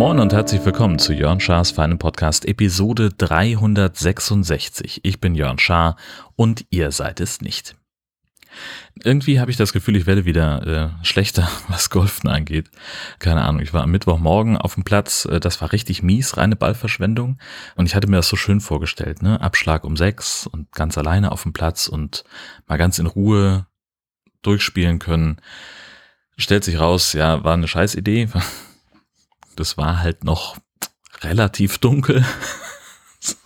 Moin und herzlich willkommen zu Jörn Schars feinem Podcast Episode 366. Ich bin Jörn Schaar und ihr seid es nicht. Irgendwie habe ich das Gefühl, ich werde wieder äh, schlechter, was Golfen angeht. Keine Ahnung, ich war am Mittwochmorgen auf dem Platz, äh, das war richtig mies, reine Ballverschwendung. Und ich hatte mir das so schön vorgestellt, ne? Abschlag um sechs und ganz alleine auf dem Platz und mal ganz in Ruhe durchspielen können. Stellt sich raus, ja, war eine scheiß Idee. Das war halt noch relativ dunkel. so.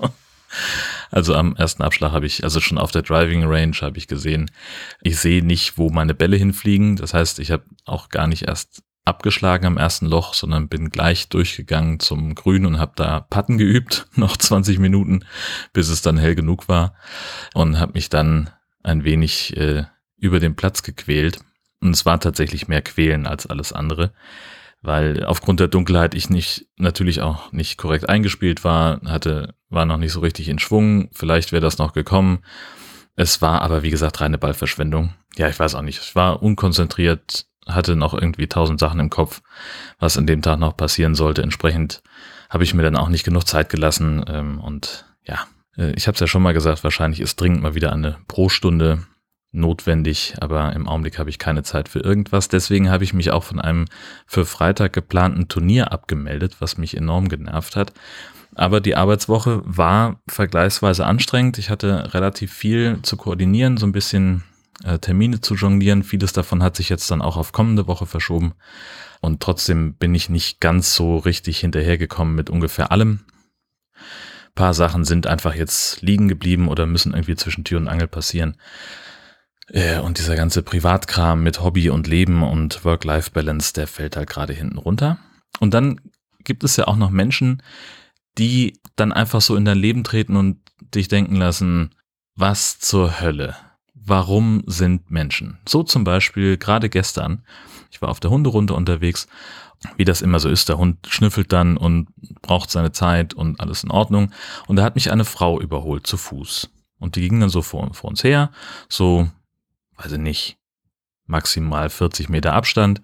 Also am ersten Abschlag habe ich, also schon auf der Driving Range habe ich gesehen, ich sehe nicht, wo meine Bälle hinfliegen. Das heißt, ich habe auch gar nicht erst abgeschlagen am ersten Loch, sondern bin gleich durchgegangen zum Grün und habe da Patten geübt, noch 20 Minuten, bis es dann hell genug war und habe mich dann ein wenig äh, über den Platz gequält. Und es war tatsächlich mehr Quälen als alles andere weil aufgrund der Dunkelheit ich nicht natürlich auch nicht korrekt eingespielt war, hatte war noch nicht so richtig in Schwung, vielleicht wäre das noch gekommen. Es war aber wie gesagt reine Ballverschwendung. Ja, ich weiß auch nicht, ich war unkonzentriert, hatte noch irgendwie tausend Sachen im Kopf, was an dem Tag noch passieren sollte. Entsprechend habe ich mir dann auch nicht genug Zeit gelassen ähm, und ja, äh, ich habe es ja schon mal gesagt, wahrscheinlich ist dringend mal wieder eine Pro-Stunde notwendig, aber im Augenblick habe ich keine Zeit für irgendwas. Deswegen habe ich mich auch von einem für Freitag geplanten Turnier abgemeldet, was mich enorm genervt hat. Aber die Arbeitswoche war vergleichsweise anstrengend. Ich hatte relativ viel zu koordinieren, so ein bisschen äh, Termine zu jonglieren. Vieles davon hat sich jetzt dann auch auf kommende Woche verschoben. Und trotzdem bin ich nicht ganz so richtig hinterhergekommen mit ungefähr allem. Ein paar Sachen sind einfach jetzt liegen geblieben oder müssen irgendwie zwischen Tür und Angel passieren. Äh, und dieser ganze Privatkram mit Hobby und Leben und Work-Life-Balance, der fällt halt gerade hinten runter. Und dann gibt es ja auch noch Menschen, die dann einfach so in dein Leben treten und dich denken lassen, was zur Hölle? Warum sind Menschen? So zum Beispiel gerade gestern, ich war auf der Hunderunde unterwegs, wie das immer so ist, der Hund schnüffelt dann und braucht seine Zeit und alles in Ordnung. Und da hat mich eine Frau überholt zu Fuß. Und die ging dann so vor, vor uns her, so ich nicht, maximal 40 Meter Abstand.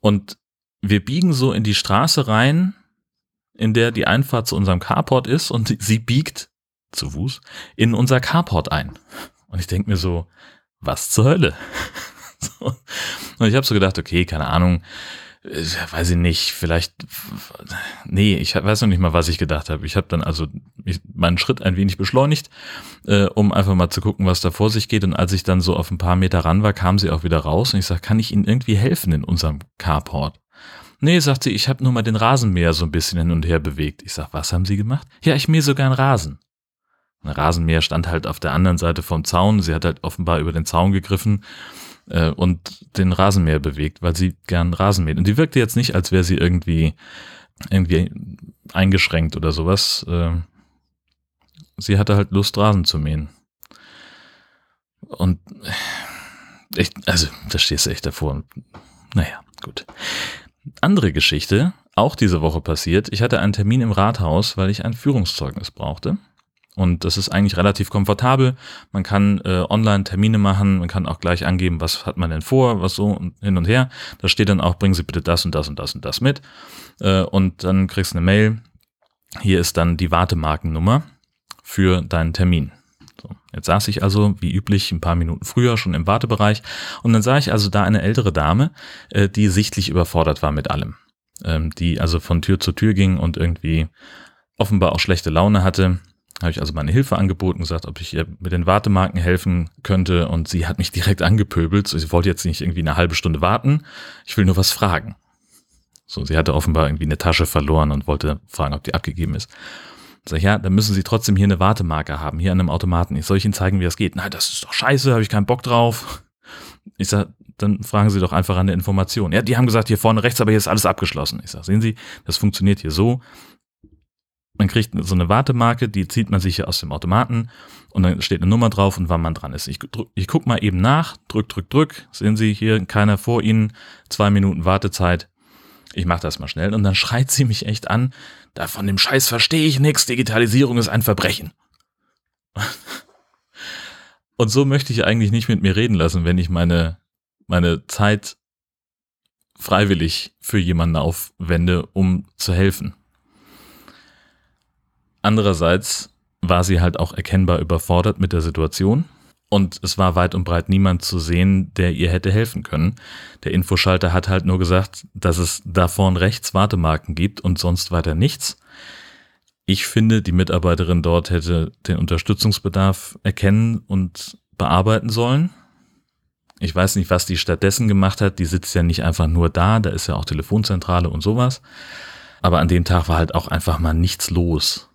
Und wir biegen so in die Straße rein, in der die Einfahrt zu unserem Carport ist und sie biegt zu Fuß in unser Carport ein. Und ich denke mir so, was zur Hölle? Und ich habe so gedacht, okay, keine Ahnung, weiß ich nicht, vielleicht, nee, ich weiß noch nicht mal, was ich gedacht habe. Ich habe dann also meinen Schritt ein wenig beschleunigt, äh, um einfach mal zu gucken, was da vor sich geht. Und als ich dann so auf ein paar Meter ran war, kam sie auch wieder raus und ich sage, kann ich Ihnen irgendwie helfen in unserem Carport? Nee, sagt sie, ich habe nur mal den Rasenmäher so ein bisschen hin und her bewegt. Ich sag, was haben Sie gemacht? Ja, ich mähe sogar einen Rasen. Ein Rasenmäher stand halt auf der anderen Seite vom Zaun. Sie hat halt offenbar über den Zaun gegriffen äh, und den Rasenmäher bewegt, weil sie gern Rasen mäht. Und die wirkte jetzt nicht, als wäre sie irgendwie, irgendwie eingeschränkt oder sowas. Äh, sie hatte halt Lust, Rasen zu mähen. Und echt, also da stehst du echt davor. Naja, gut. Andere Geschichte, auch diese Woche passiert. Ich hatte einen Termin im Rathaus, weil ich ein Führungszeugnis brauchte. Und das ist eigentlich relativ komfortabel. Man kann äh, online Termine machen, man kann auch gleich angeben, was hat man denn vor, was so hin und her. Da steht dann auch, bringen Sie bitte das und das und das und das mit. Äh, und dann kriegst du eine Mail. Hier ist dann die Wartemarkennummer für deinen Termin. So, jetzt saß ich also, wie üblich, ein paar Minuten früher schon im Wartebereich und dann sah ich also da eine ältere Dame, äh, die sichtlich überfordert war mit allem. Ähm, die also von Tür zu Tür ging und irgendwie offenbar auch schlechte Laune hatte habe ich also meine Hilfe angeboten, gesagt, ob ich ihr mit den Wartemarken helfen könnte und sie hat mich direkt angepöbelt. Sie wollte jetzt nicht irgendwie eine halbe Stunde warten, ich will nur was fragen. So, sie hatte offenbar irgendwie eine Tasche verloren und wollte fragen, ob die abgegeben ist. Sag ich, ja, dann müssen Sie trotzdem hier eine Wartemarke haben, hier an einem Automaten. Ich soll ich Ihnen zeigen, wie das geht? Nein, das ist doch scheiße, habe ich keinen Bock drauf. Ich sag, dann fragen Sie doch einfach an der Information. Ja, die haben gesagt, hier vorne rechts, aber hier ist alles abgeschlossen. Ich sag, sehen Sie, das funktioniert hier so man kriegt so eine Wartemarke, die zieht man sich hier aus dem Automaten und dann steht eine Nummer drauf und wann man dran ist. Ich, ich guck mal eben nach, drück, drück, drück. Sehen Sie hier keiner vor Ihnen, zwei Minuten Wartezeit. Ich mache das mal schnell und dann schreit sie mich echt an. Da von dem Scheiß verstehe ich nichts. Digitalisierung ist ein Verbrechen. Und so möchte ich eigentlich nicht mit mir reden lassen, wenn ich meine, meine Zeit freiwillig für jemanden aufwende, um zu helfen. Andererseits war sie halt auch erkennbar überfordert mit der Situation und es war weit und breit niemand zu sehen, der ihr hätte helfen können. Der Infoschalter hat halt nur gesagt, dass es da vorn rechts Wartemarken gibt und sonst weiter nichts. Ich finde, die Mitarbeiterin dort hätte den Unterstützungsbedarf erkennen und bearbeiten sollen. Ich weiß nicht, was die stattdessen gemacht hat. Die sitzt ja nicht einfach nur da, da ist ja auch Telefonzentrale und sowas. Aber an dem Tag war halt auch einfach mal nichts los.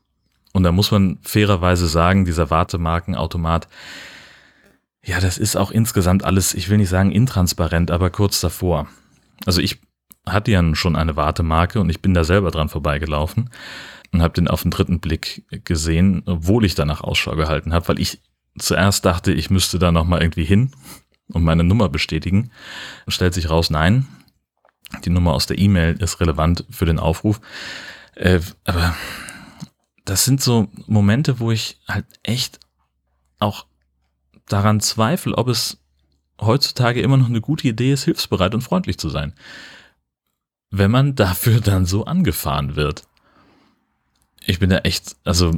Und da muss man fairerweise sagen, dieser Wartemarkenautomat, ja, das ist auch insgesamt alles, ich will nicht sagen intransparent, aber kurz davor. Also ich hatte ja schon eine Wartemarke und ich bin da selber dran vorbeigelaufen und habe den auf den dritten Blick gesehen, obwohl ich danach Ausschau gehalten habe, weil ich zuerst dachte, ich müsste da nochmal irgendwie hin und meine Nummer bestätigen. Stellt sich raus, nein, die Nummer aus der E-Mail ist relevant für den Aufruf. Äh, aber das sind so Momente, wo ich halt echt auch daran zweifle, ob es heutzutage immer noch eine gute Idee ist, hilfsbereit und freundlich zu sein. Wenn man dafür dann so angefahren wird. Ich bin da echt, also,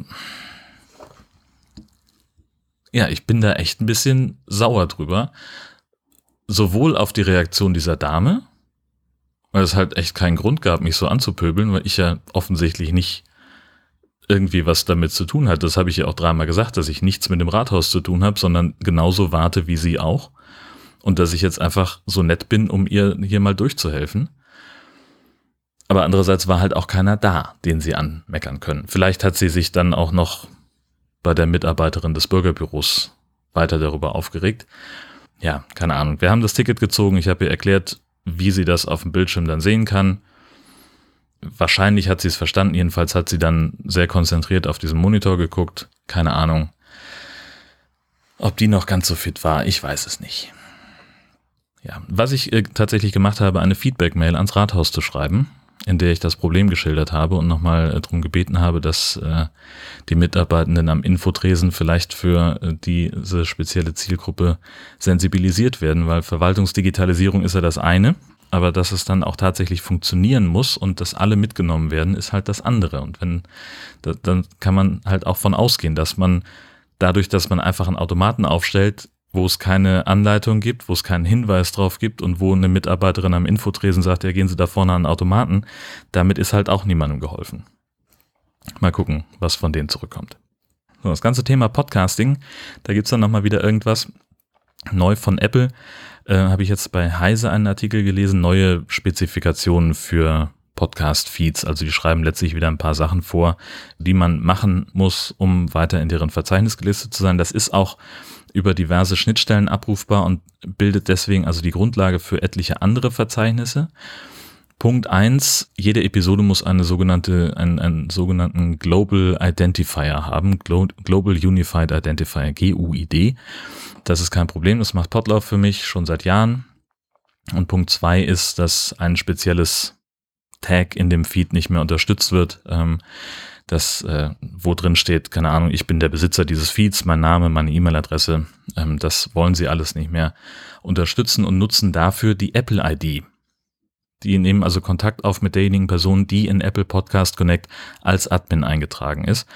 ja, ich bin da echt ein bisschen sauer drüber. Sowohl auf die Reaktion dieser Dame, weil es halt echt keinen Grund gab, mich so anzupöbeln, weil ich ja offensichtlich nicht irgendwie was damit zu tun hat. Das habe ich ja auch dreimal gesagt, dass ich nichts mit dem Rathaus zu tun habe, sondern genauso warte wie sie auch. Und dass ich jetzt einfach so nett bin, um ihr hier mal durchzuhelfen. Aber andererseits war halt auch keiner da, den sie anmeckern können. Vielleicht hat sie sich dann auch noch bei der Mitarbeiterin des Bürgerbüros weiter darüber aufgeregt. Ja, keine Ahnung. Wir haben das Ticket gezogen. Ich habe ihr erklärt, wie sie das auf dem Bildschirm dann sehen kann wahrscheinlich hat sie es verstanden. Jedenfalls hat sie dann sehr konzentriert auf diesen Monitor geguckt. Keine Ahnung. Ob die noch ganz so fit war, ich weiß es nicht. Ja, was ich äh, tatsächlich gemacht habe, eine Feedback-Mail ans Rathaus zu schreiben, in der ich das Problem geschildert habe und nochmal äh, darum gebeten habe, dass äh, die Mitarbeitenden am Infotresen vielleicht für äh, diese spezielle Zielgruppe sensibilisiert werden, weil Verwaltungsdigitalisierung ist ja das eine aber dass es dann auch tatsächlich funktionieren muss und dass alle mitgenommen werden, ist halt das andere. Und wenn, dann kann man halt auch von ausgehen, dass man dadurch, dass man einfach einen Automaten aufstellt, wo es keine Anleitung gibt, wo es keinen Hinweis drauf gibt und wo eine Mitarbeiterin am Infotresen sagt, ja, gehen Sie da vorne an den Automaten, damit ist halt auch niemandem geholfen. Mal gucken, was von denen zurückkommt. So, das ganze Thema Podcasting, da gibt's dann nochmal wieder irgendwas neu von Apple äh, habe ich jetzt bei Heise einen Artikel gelesen, neue Spezifikationen für Podcast-Feeds. Also die schreiben letztlich wieder ein paar Sachen vor, die man machen muss, um weiter in deren Verzeichnis gelistet zu sein. Das ist auch über diverse Schnittstellen abrufbar und bildet deswegen also die Grundlage für etliche andere Verzeichnisse. Punkt eins: jede Episode muss eine sogenannte, einen, einen sogenannten Global Identifier haben, Global Unified Identifier, GUID. Das ist kein Problem, das macht Potlauf für mich schon seit Jahren. Und Punkt zwei ist, dass ein spezielles Tag in dem Feed nicht mehr unterstützt wird. Ähm, das, äh, wo drin steht, keine Ahnung, ich bin der Besitzer dieses Feeds, mein Name, meine E-Mail-Adresse, ähm, das wollen sie alles nicht mehr unterstützen und nutzen dafür die Apple-ID. Die nehmen also Kontakt auf mit derjenigen Person, die in Apple Podcast Connect als Admin eingetragen ist.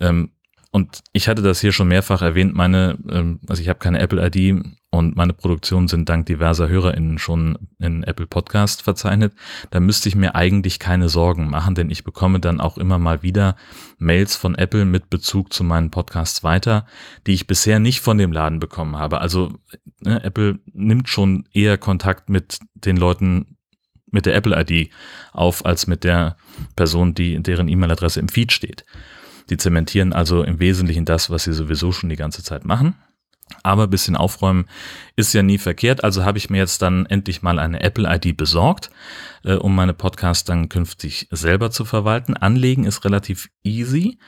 Ähm, und ich hatte das hier schon mehrfach erwähnt, meine, ähm, also ich habe keine Apple-ID und meine Produktionen sind dank diverser HörerInnen schon in Apple Podcast verzeichnet. Da müsste ich mir eigentlich keine Sorgen machen, denn ich bekomme dann auch immer mal wieder Mails von Apple mit Bezug zu meinen Podcasts weiter, die ich bisher nicht von dem Laden bekommen habe. Also ne, Apple nimmt schon eher Kontakt mit den Leuten mit der Apple-ID auf, als mit der Person, die deren E-Mail-Adresse im Feed steht. Die zementieren also im Wesentlichen das, was sie sowieso schon die ganze Zeit machen. Aber ein bisschen aufräumen ist ja nie verkehrt. Also habe ich mir jetzt dann endlich mal eine Apple-ID besorgt, äh, um meine Podcasts dann künftig selber zu verwalten. Anlegen ist relativ easy,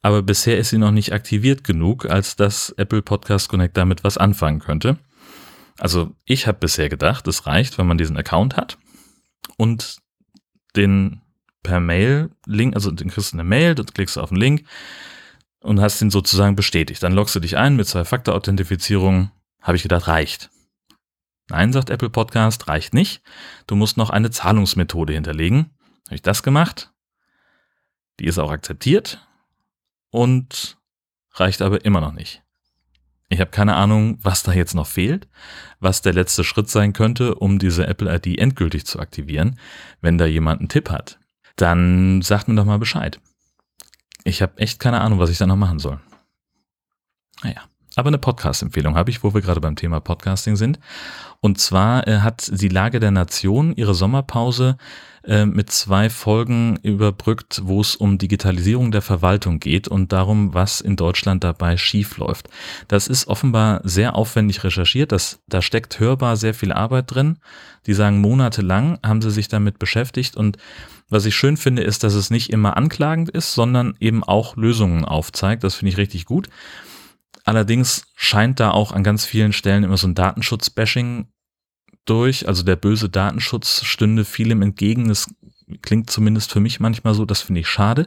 aber bisher ist sie noch nicht aktiviert genug, als dass Apple Podcast Connect damit was anfangen könnte. Also ich habe bisher gedacht, es reicht, wenn man diesen Account hat und den per Mail Link, also den kriegst du eine Mail, du klickst auf den Link, und hast ihn sozusagen bestätigt. Dann loggst du dich ein mit Zwei-Faktor-Authentifizierung. Habe ich gedacht, reicht. Nein, sagt Apple Podcast, reicht nicht. Du musst noch eine Zahlungsmethode hinterlegen. Habe ich das gemacht? Die ist auch akzeptiert und reicht aber immer noch nicht. Ich habe keine Ahnung, was da jetzt noch fehlt, was der letzte Schritt sein könnte, um diese Apple ID endgültig zu aktivieren. Wenn da jemand einen Tipp hat, dann sagt mir doch mal Bescheid. Ich habe echt keine Ahnung, was ich da noch machen soll. Naja, aber eine Podcast-Empfehlung habe ich, wo wir gerade beim Thema Podcasting sind. Und zwar äh, hat die Lage der Nation ihre Sommerpause äh, mit zwei Folgen überbrückt, wo es um Digitalisierung der Verwaltung geht und darum, was in Deutschland dabei schiefläuft. Das ist offenbar sehr aufwendig recherchiert. Das, da steckt hörbar sehr viel Arbeit drin. Die sagen, monatelang haben sie sich damit beschäftigt und was ich schön finde, ist, dass es nicht immer anklagend ist, sondern eben auch Lösungen aufzeigt. Das finde ich richtig gut. Allerdings scheint da auch an ganz vielen Stellen immer so ein Datenschutz-Bashing durch. Also der böse Datenschutz stünde vielem entgegen. Das klingt zumindest für mich manchmal so. Das finde ich schade.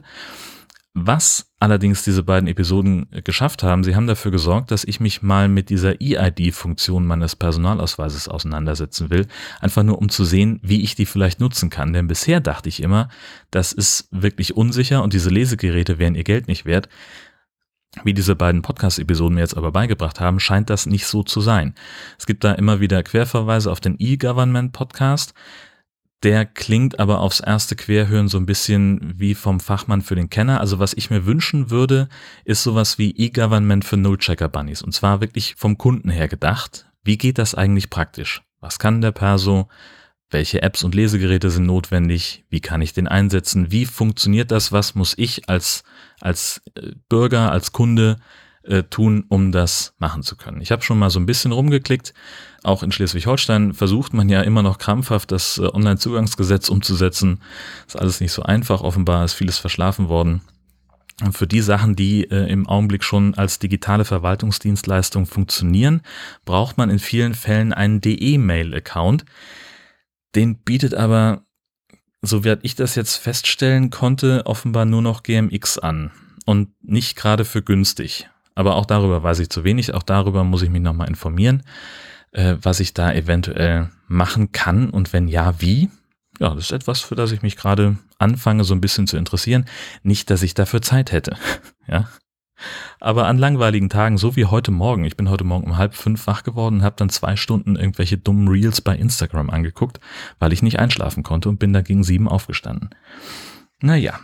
Was allerdings diese beiden Episoden geschafft haben, sie haben dafür gesorgt, dass ich mich mal mit dieser EID-Funktion meines Personalausweises auseinandersetzen will, einfach nur um zu sehen, wie ich die vielleicht nutzen kann. Denn bisher dachte ich immer, das ist wirklich unsicher und diese Lesegeräte wären ihr Geld nicht wert. Wie diese beiden Podcast-Episoden mir jetzt aber beigebracht haben, scheint das nicht so zu sein. Es gibt da immer wieder Querverweise auf den E-Government-Podcast. Der klingt aber aufs erste Querhören so ein bisschen wie vom Fachmann für den Kenner. Also was ich mir wünschen würde, ist sowas wie E-Government für Null-Checker-Bunnies. Und zwar wirklich vom Kunden her gedacht. Wie geht das eigentlich praktisch? Was kann der Perso? Welche Apps und Lesegeräte sind notwendig? Wie kann ich den einsetzen? Wie funktioniert das? Was muss ich als, als äh, Bürger, als Kunde äh, tun, um das machen zu können? Ich habe schon mal so ein bisschen rumgeklickt. Auch in Schleswig-Holstein versucht man ja immer noch krampfhaft, das äh, Online-Zugangsgesetz umzusetzen. Ist alles nicht so einfach. Offenbar ist vieles verschlafen worden. Und für die Sachen, die äh, im Augenblick schon als digitale Verwaltungsdienstleistung funktionieren, braucht man in vielen Fällen einen DE-Mail-Account. Den bietet aber, so wie ich das jetzt feststellen konnte, offenbar nur noch GMX an und nicht gerade für günstig. Aber auch darüber weiß ich zu wenig, auch darüber muss ich mich nochmal informieren, äh, was ich da eventuell machen kann und wenn ja, wie. Ja, das ist etwas, für das ich mich gerade anfange, so ein bisschen zu interessieren. Nicht, dass ich dafür Zeit hätte. ja, aber an langweiligen Tagen, so wie heute Morgen, ich bin heute Morgen um halb fünf wach geworden und habe dann zwei Stunden irgendwelche dummen Reels bei Instagram angeguckt, weil ich nicht einschlafen konnte und bin da gegen sieben aufgestanden. Naja,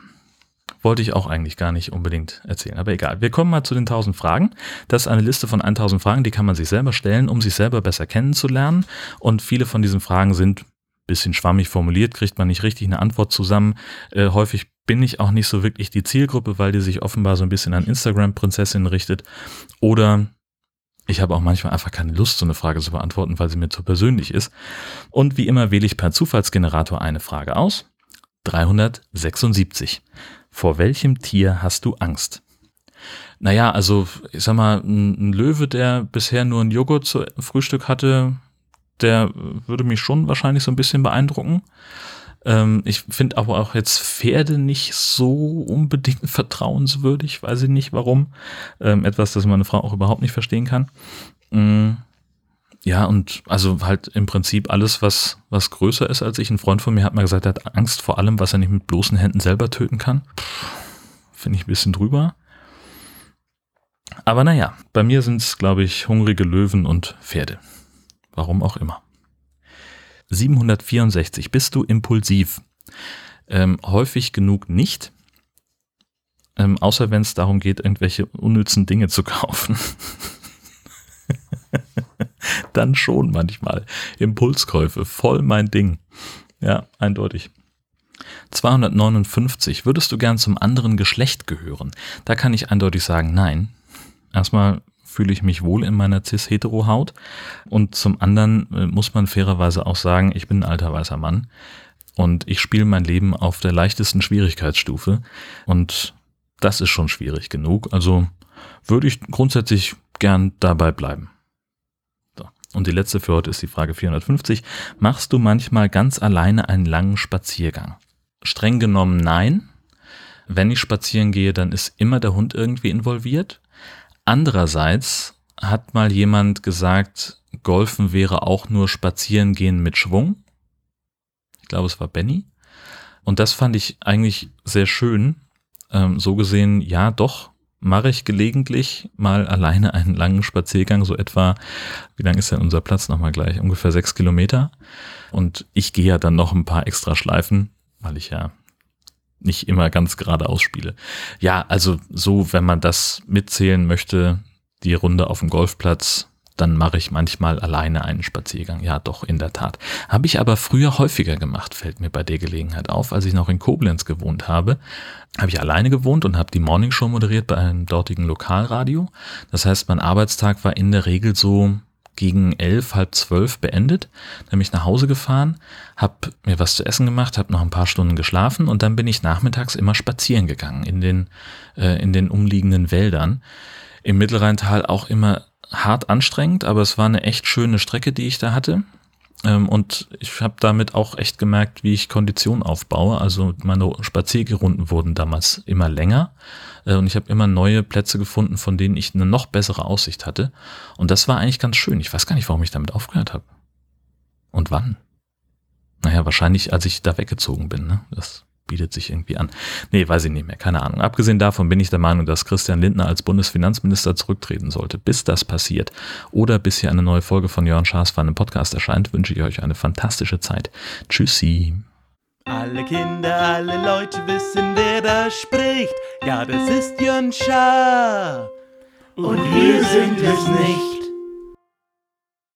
wollte ich auch eigentlich gar nicht unbedingt erzählen. Aber egal. Wir kommen mal zu den 1000 Fragen. Das ist eine Liste von 1000 Fragen, die kann man sich selber stellen, um sich selber besser kennenzulernen. Und viele von diesen Fragen sind bisschen schwammig formuliert, kriegt man nicht richtig eine Antwort zusammen. Äh, häufig bin ich auch nicht so wirklich die Zielgruppe, weil die sich offenbar so ein bisschen an Instagram-Prinzessinnen richtet. Oder ich habe auch manchmal einfach keine Lust, so eine Frage zu beantworten, weil sie mir zu persönlich ist. Und wie immer wähle ich per Zufallsgenerator eine Frage aus. 376. Vor welchem Tier hast du Angst? Naja, also ich sag mal, ein Löwe, der bisher nur ein Joghurt zu Frühstück hatte, der würde mich schon wahrscheinlich so ein bisschen beeindrucken. Ähm, ich finde aber auch jetzt Pferde nicht so unbedingt vertrauenswürdig, weiß ich nicht warum. Ähm, etwas, das meine Frau auch überhaupt nicht verstehen kann. Ähm, ja, und also halt im Prinzip alles, was, was größer ist als ich. Ein Freund von mir hat mal gesagt, er hat Angst vor allem, was er nicht mit bloßen Händen selber töten kann. Finde ich ein bisschen drüber. Aber naja, bei mir sind es, glaube ich, hungrige Löwen und Pferde. Warum auch immer. 764. Bist du impulsiv? Ähm, häufig genug nicht. Ähm, außer wenn es darum geht, irgendwelche unnützen Dinge zu kaufen. Dann schon manchmal. Impulskäufe, voll mein Ding. Ja, eindeutig. 259. Würdest du gern zum anderen Geschlecht gehören? Da kann ich eindeutig sagen, nein. Erstmal fühle ich mich wohl in meiner cis-hetero-Haut. Und zum anderen äh, muss man fairerweise auch sagen, ich bin ein alter weißer Mann und ich spiele mein Leben auf der leichtesten Schwierigkeitsstufe. Und das ist schon schwierig genug. Also würde ich grundsätzlich gern dabei bleiben. Und die letzte für heute ist die Frage 450. Machst du manchmal ganz alleine einen langen Spaziergang? Streng genommen nein. wenn ich spazieren gehe, dann ist immer der Hund irgendwie involviert. Andererseits hat mal jemand gesagt, Golfen wäre auch nur Spazierengehen mit Schwung. Ich glaube, es war Benny. Und das fand ich eigentlich sehr schön. Ähm, so gesehen, ja, doch, mache ich gelegentlich mal alleine einen langen Spaziergang, so etwa, wie lang ist denn unser Platz nochmal gleich? Ungefähr sechs Kilometer. Und ich gehe ja dann noch ein paar extra Schleifen, weil ich ja nicht immer ganz geradeaus spiele. Ja, also so, wenn man das mitzählen möchte, die Runde auf dem Golfplatz, dann mache ich manchmal alleine einen Spaziergang. Ja, doch, in der Tat. Habe ich aber früher häufiger gemacht, fällt mir bei der Gelegenheit auf. Als ich noch in Koblenz gewohnt habe, habe ich alleine gewohnt und habe die Morningshow moderiert bei einem dortigen Lokalradio. Das heißt, mein Arbeitstag war in der Regel so gegen elf, halb zwölf beendet, dann bin ich nach Hause gefahren, habe mir was zu essen gemacht, habe noch ein paar Stunden geschlafen und dann bin ich nachmittags immer spazieren gegangen in den, äh, in den umliegenden Wäldern. Im Mittelrheintal auch immer hart anstrengend, aber es war eine echt schöne Strecke, die ich da hatte. Ähm, und ich habe damit auch echt gemerkt, wie ich Kondition aufbaue. Also meine Spaziergerunden wurden damals immer länger. Äh, und ich habe immer neue Plätze gefunden, von denen ich eine noch bessere Aussicht hatte. Und das war eigentlich ganz schön. Ich weiß gar nicht, warum ich damit aufgehört habe. Und wann? Naja, wahrscheinlich, als ich da weggezogen bin. Ne? Das bietet sich irgendwie an. Nee, weiß ich nicht mehr, keine Ahnung. Abgesehen davon bin ich der Meinung, dass Christian Lindner als Bundesfinanzminister zurücktreten sollte. Bis das passiert oder bis hier eine neue Folge von Jörn Schaas für einen Podcast erscheint, wünsche ich euch eine fantastische Zeit. Tschüssi. Alle Kinder, alle Leute wissen, wer da spricht. Ja, das ist Jörn Schaar. Und wir sind es nicht.